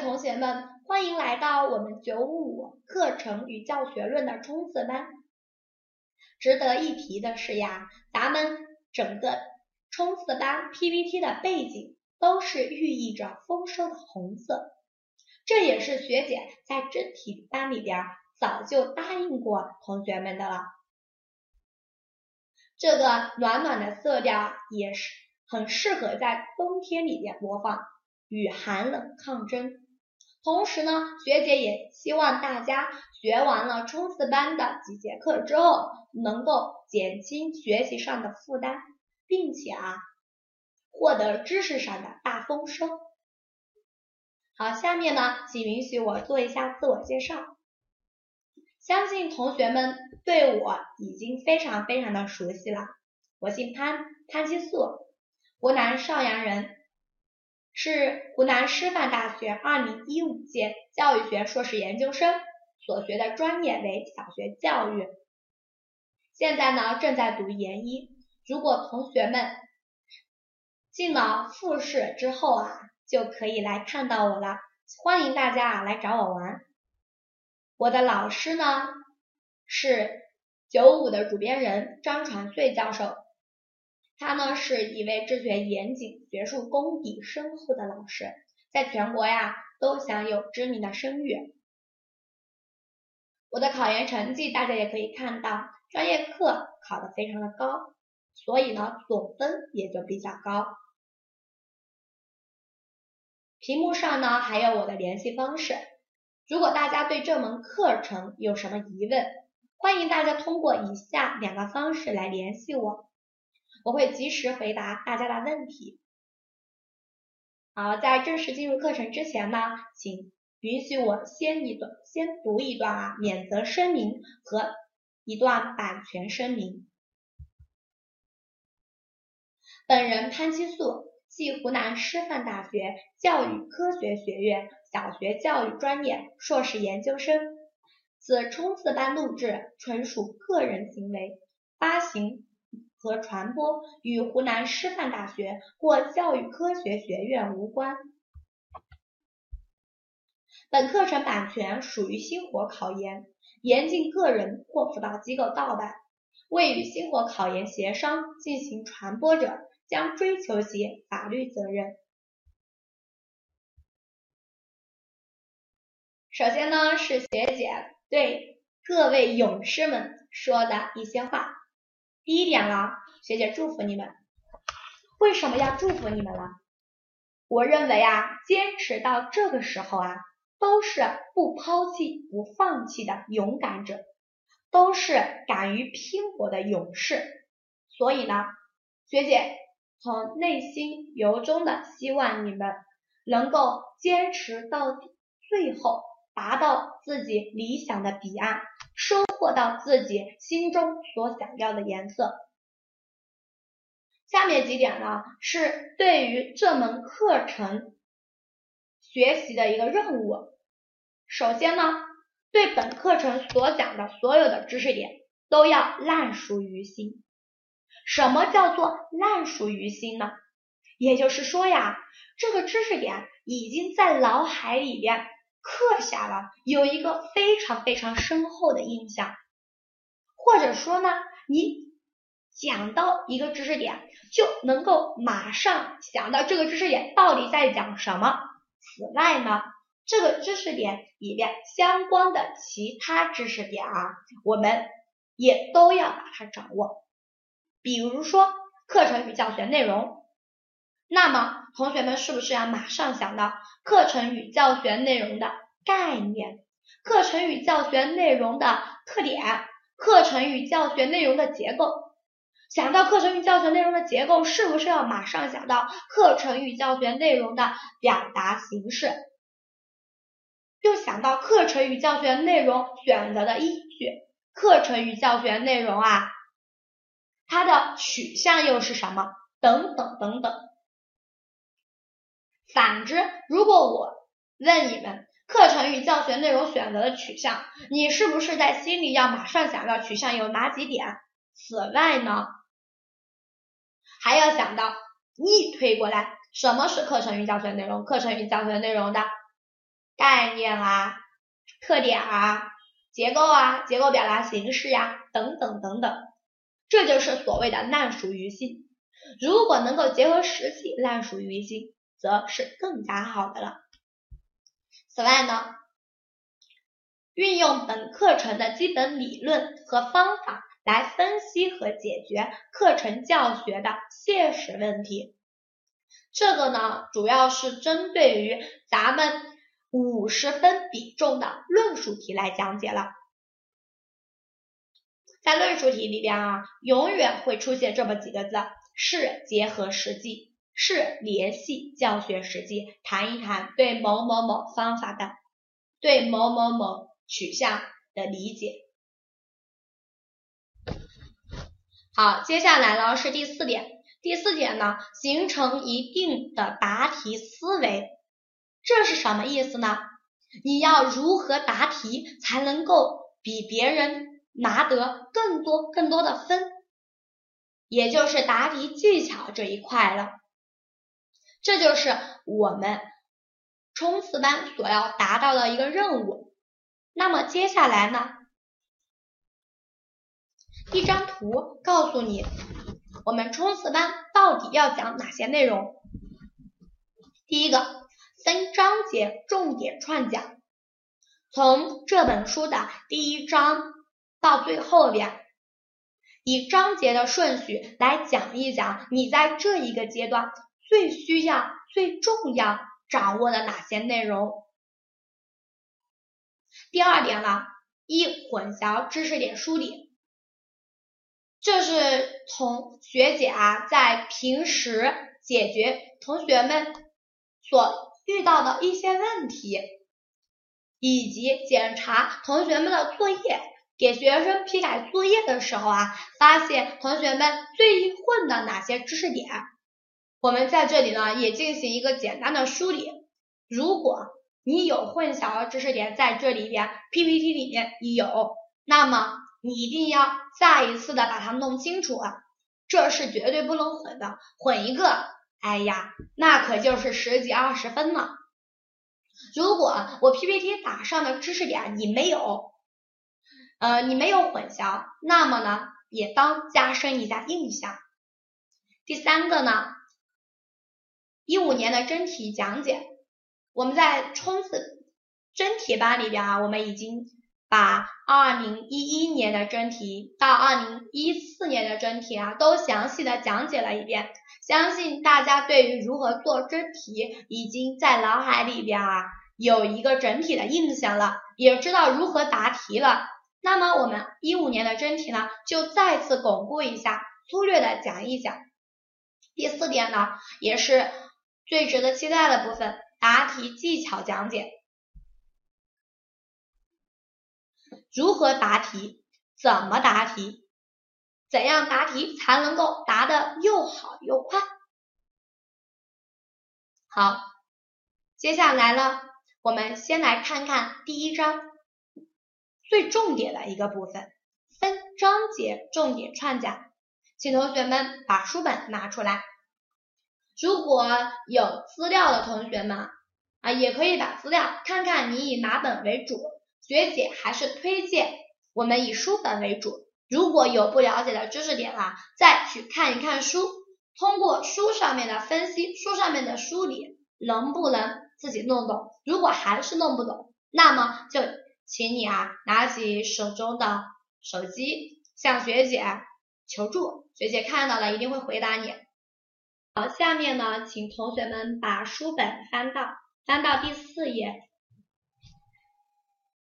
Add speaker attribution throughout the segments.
Speaker 1: 同学们，欢迎来到我们九五课程与教学论的冲刺班。值得一提的是呀，咱们整个冲刺班 PPT 的背景都是寓意着丰收的红色，这也是学姐在真题班里边早就答应过同学们的了。这个暖暖的色调也是很适合在冬天里面播放。与寒冷抗争。同时呢，学姐也希望大家学完了冲刺班的几节课之后，能够减轻学习上的负担，并且啊，获得知识上的大丰收。好，下面呢，请允许我做一下自我介绍。相信同学们对我已经非常非常的熟悉了。我姓潘，潘金素，湖南邵阳人。是湖南师范大学二零一五届教育学硕士研究生，所学的专业为小学教育。现在呢正在读研一。如果同学们进了复试之后啊，就可以来看到我了。欢迎大家啊来找我玩。我的老师呢是九五的主编人张传穗教授。他呢是一位治学严谨、学术功底深厚的老师，在全国呀都享有知名的声誉。我的考研成绩大家也可以看到，专业课考得非常的高，所以呢总分也就比较高。屏幕上呢还有我的联系方式，如果大家对这门课程有什么疑问，欢迎大家通过以下两个方式来联系我。我会及时回答大家的问题。好，在正式进入课程之前呢，请允许我先一段，先读一段啊免责声明和一段版权声明。本人潘七素，系湖南师范大学教育科学学院小学教育专业硕士研究生。此冲刺班录制纯属个人行为，发行。和传播与湖南师范大学或教育科学学院无关。本课程版权属于星火考研，严禁个人或辅导机构盗版。未与星火考研协商进行传播者，将追求其法律责任。首先呢，是学姐对各位勇士们说的一些话。第一点了，学姐祝福你们。为什么要祝福你们呢？我认为啊，坚持到这个时候啊，都是不抛弃、不放弃的勇敢者，都是敢于拼搏的勇士。所以呢，学姐从内心由衷的希望你们能够坚持到最后，达到自己理想的彼岸。收获到自己心中所想要的颜色。下面几点呢，是对于这门课程学习的一个任务。首先呢，对本课程所讲的所有的知识点都要烂熟于心。什么叫做烂熟于心呢？也就是说呀，这个知识点已经在脑海里边。刻下了有一个非常非常深厚的印象，或者说呢，你讲到一个知识点，就能够马上想到这个知识点到底在讲什么。此外呢，这个知识点里面相关的其他知识点啊，我们也都要把它掌握。比如说课程与教学内容，那么同学们是不是要马上想到？课程与教学内容的概念，课程与教学内容的特点，课程与教学内容的结构。想到课程与教学内容的结构，是不是要马上想到课程与教学内容的表达形式？又想到课程与教学内容选择的依据，课程与教学内容啊，它的取向又是什么？等等等等。反之，如果我问你们课程与教学内容选择的取向，你是不是在心里要马上想到取向有哪几点？此外呢，还要想到逆推过来，什么是课程与教学内容？课程与教学内容的概念啊、特点啊、结构啊、结构表达形式呀等等等等，这就是所谓的烂熟于心。如果能够结合实际，烂熟于心，则是更加好的了。此外呢，运用本课程的基本理论和方法来分析和解决课程教学的现实问题。这个呢，主要是针对于咱们五十分比重的论述题来讲解了。在论述题里边啊，永远会出现这么几个字：是结合实际，是联系教学实际，谈一谈对某某某方法的、对某某某取向的理解。好，接下来呢是第四点。第四点呢，形成一定的答题思维，这是什么意思呢？你要如何答题才能够比别人拿得更多更多的分？也就是答题技巧这一块了。这就是我们冲刺班所要达到的一个任务。那么接下来呢，一张图告诉你。我们冲刺班到底要讲哪些内容？第一个，分章节重点串讲，从这本书的第一章到最后边，以章节的顺序来讲一讲你在这一个阶段最需要、最重要掌握的哪些内容。第二点呢，一混淆知识点梳理。这是同学姐啊，在平时解决同学们所遇到的一些问题，以及检查同学们的作业，给学生批改作业的时候啊，发现同学们最易混的哪些知识点，我们在这里呢也进行一个简单的梳理。如果你有混淆的知识点在这里边，PPT 里面有，那么。你一定要再一次的把它弄清楚啊，这是绝对不能混的，混一个，哎呀，那可就是十几二十分了。如果我 PPT 打上的知识点你没有，呃，你没有混淆，那么呢，也当加深一下印象。第三个呢，一五年的真题讲解，我们在冲刺真题班里边啊，我们已经。把二零一一年的真题到二零一四年的真题啊，都详细的讲解了一遍。相信大家对于如何做真题，已经在脑海里边啊有一个整体的印象了，也知道如何答题了。那么我们一五年的真题呢，就再次巩固一下，粗略的讲一讲。第四点呢，也是最值得期待的部分，答题技巧讲解。如何答题？怎么答题？怎样答题才能够答得又好又快？好，接下来呢，我们先来看看第一章最重点的一个部分，分章节重点串讲，请同学们把书本拿出来。如果有资料的同学们啊，也可以把资料看看你以哪本为主。学姐还是推荐我们以书本为主，如果有不了解的知识点啊，再去看一看书，通过书上面的分析，书上面的梳理，能不能自己弄懂？如果还是弄不懂，那么就请你啊，拿起手中的手机向学姐求助，学姐看到了一定会回答你。好，下面呢，请同学们把书本翻到翻到第四页。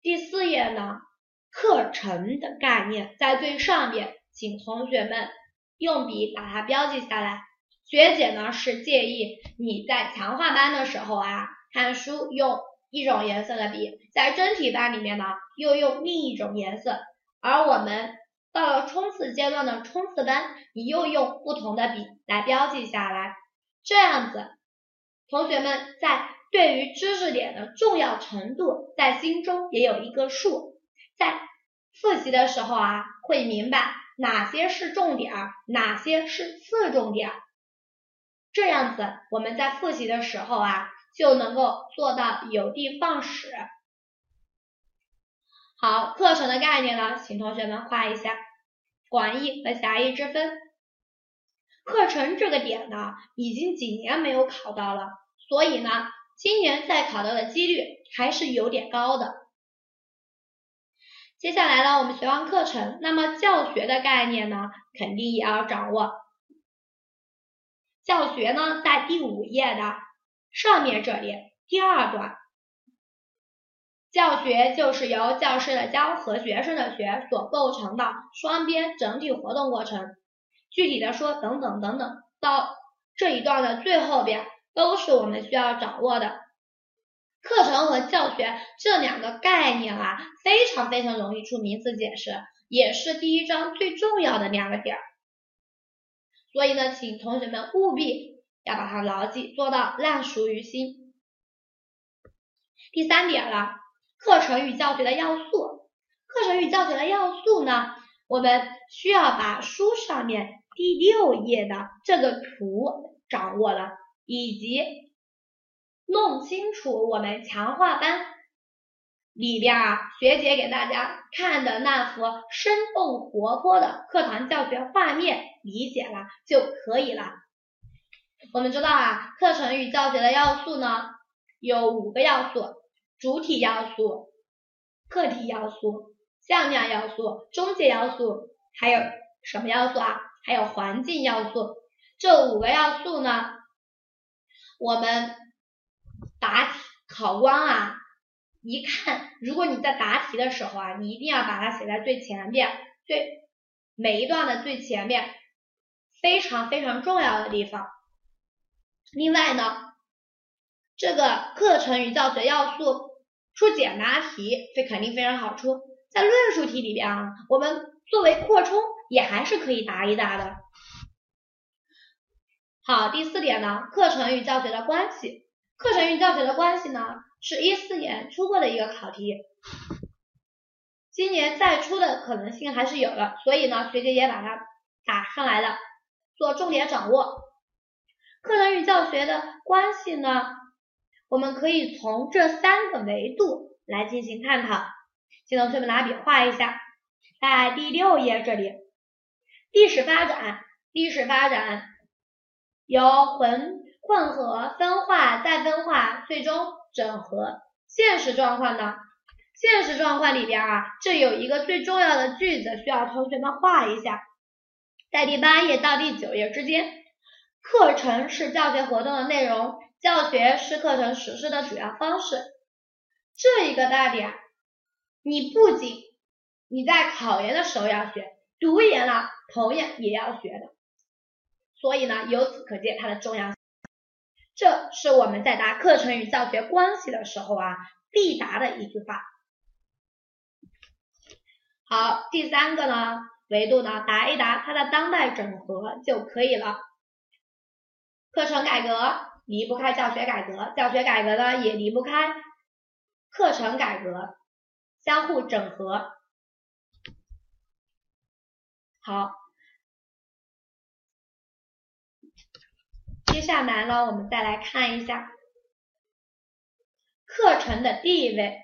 Speaker 1: 第四页呢，课程的概念在最上面，请同学们用笔把它标记下来。学姐呢是建议你在强化班的时候啊，看书用一种颜色的笔，在真题班里面呢又用另一种颜色，而我们到了冲刺阶段的冲刺班，你又用不同的笔来标记下来，这样子，同学们在。对于知识点的重要程度，在心中也有一个数，在复习的时候啊，会明白哪些是重点，哪些是次重点。这样子，我们在复习的时候啊，就能够做到有的放矢。好，课程的概念呢，请同学们画一下广义和狭义之分。课程这个点呢，已经几年没有考到了，所以呢，今年再考到的几率还是有点高的。接下来呢，我们学完课程，那么教学的概念呢，肯定也要掌握。教学呢，在第五页的上面这里第二段，教学就是由教师的教和学生的学所构成的双边整体活动过程。具体的说，等等等等，到这一段的最后边，都是我们需要掌握的。课程和教学这两个概念啊，非常非常容易出名词解释，也是第一章最重要的两个点。所以呢，请同学们务必要把它牢记，做到烂熟于心。第三点了，课程与教学的要素。课程与教学的要素呢？我们需要把书上面第六页的这个图掌握了，以及弄清楚我们强化班里边啊学姐给大家看的那幅生动活泼的课堂教学画面，理解了就可以了。我们知道啊，课程与教学的要素呢有五个要素：主体要素、客体要素。向量要素、中介要素，还有什么要素啊？还有环境要素。这五个要素呢，我们答题考官啊，一看，如果你在答题的时候啊，你一定要把它写在最前面，最每一段的最前面，非常非常重要的地方。另外呢，这个课程与教学要素出简答题，这肯定非常好出。在论述题里边啊，我们作为扩充也还是可以答一答的。好，第四点呢，课程与教学的关系。课程与教学的关系呢，是一四年出过的一个考题，今年再出的可能性还是有的，所以呢，学姐也把它打上来了，做重点掌握。课程与教学的关系呢，我们可以从这三个维度来进行探讨。请同学们拿笔画一下，在第六页这里，历史发展，历史发展由混混合、分化、再分化，最终整合。现实状况呢？现实状况里边啊，这有一个最重要的句子需要同学们画一下，在第八页到第九页之间，课程是教学活动的内容，教学是课程实施的主要方式。这一个大点。你不仅你在考研的时候要学，读研了同样也要学的，所以呢，由此可见它的重要性。这是我们在答课程与教学关系的时候啊必答的一句话。好，第三个呢维度呢答一答它的当代整合就可以了。课程改革离不开教学改革，教学改革呢也离不开课程改革。相互整合，好。接下来呢，我们再来看一下课程的地位，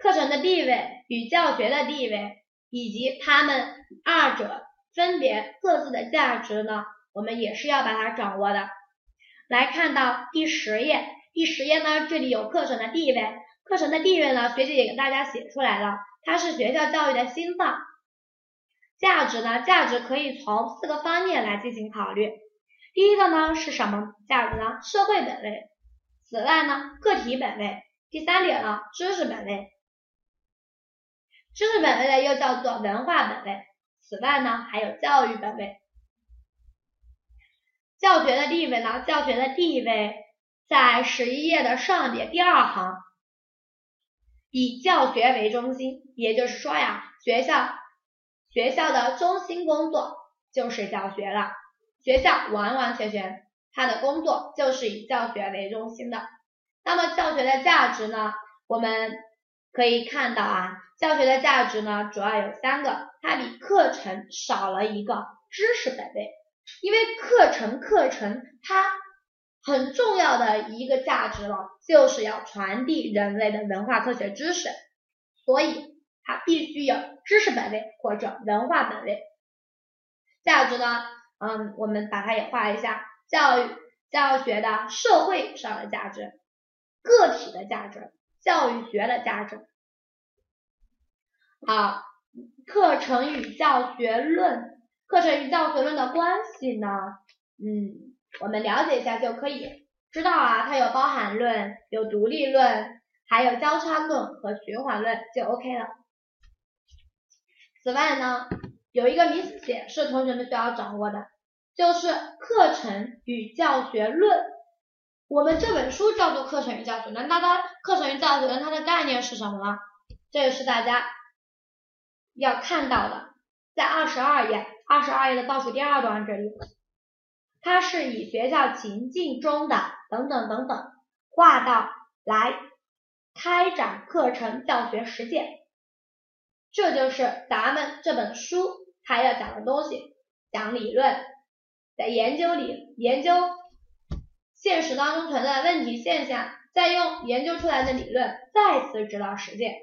Speaker 1: 课程的地位与教学的地位，以及它们二者分别各自的价值呢，我们也是要把它掌握的。来看到第十页，第十页呢，这里有课程的地位。课程的地位呢，学姐也给大家写出来了，它是学校教育的心脏。价值呢，价值可以从四个方面来进行考虑。第一个呢是什么价值呢？社会本位。此外呢，个体本位。第三点呢，知识本位。知识本位呢又叫做文化本位。此外呢，还有教育本位。教学的地位呢，教学的地位在十一页的上边第二行。以教学为中心，也就是说呀，学校学校的中心工作就是教学了。学校完完全全它的工作就是以教学为中心的。那么教学的价值呢？我们可以看到啊，教学的价值呢主要有三个，它比课程少了一个知识本位，因为课程课程它很重要的一个价值了，就是要传递人类的文化科学知识，所以它必须有知识本位或者文化本位。价值呢，嗯，我们把它也画一下，教育教学的社会上的价值，个体的价值，教育学的价值。好，课程与教学论，课程与教学论的关系呢，嗯，我们了解一下就可以知道啊，它有包含论，有独立论，还有交叉论和循环论，就 OK 了。此外呢，有一个名词解释，同学们需要掌握的，就是课程与教学论。我们这本书叫做课程与教学论，那它课程与教学论它的概念是什么呢？这个是大家。要看到的，在二十二页，二十二页的倒数第二段这里，它是以学校情境中的等等等等画到来开展课程教学实践，这就是咱们这本书它要讲的东西，讲理论，在研究里研究现实当中存在的问题现象，再用研究出来的理论再次指导实践。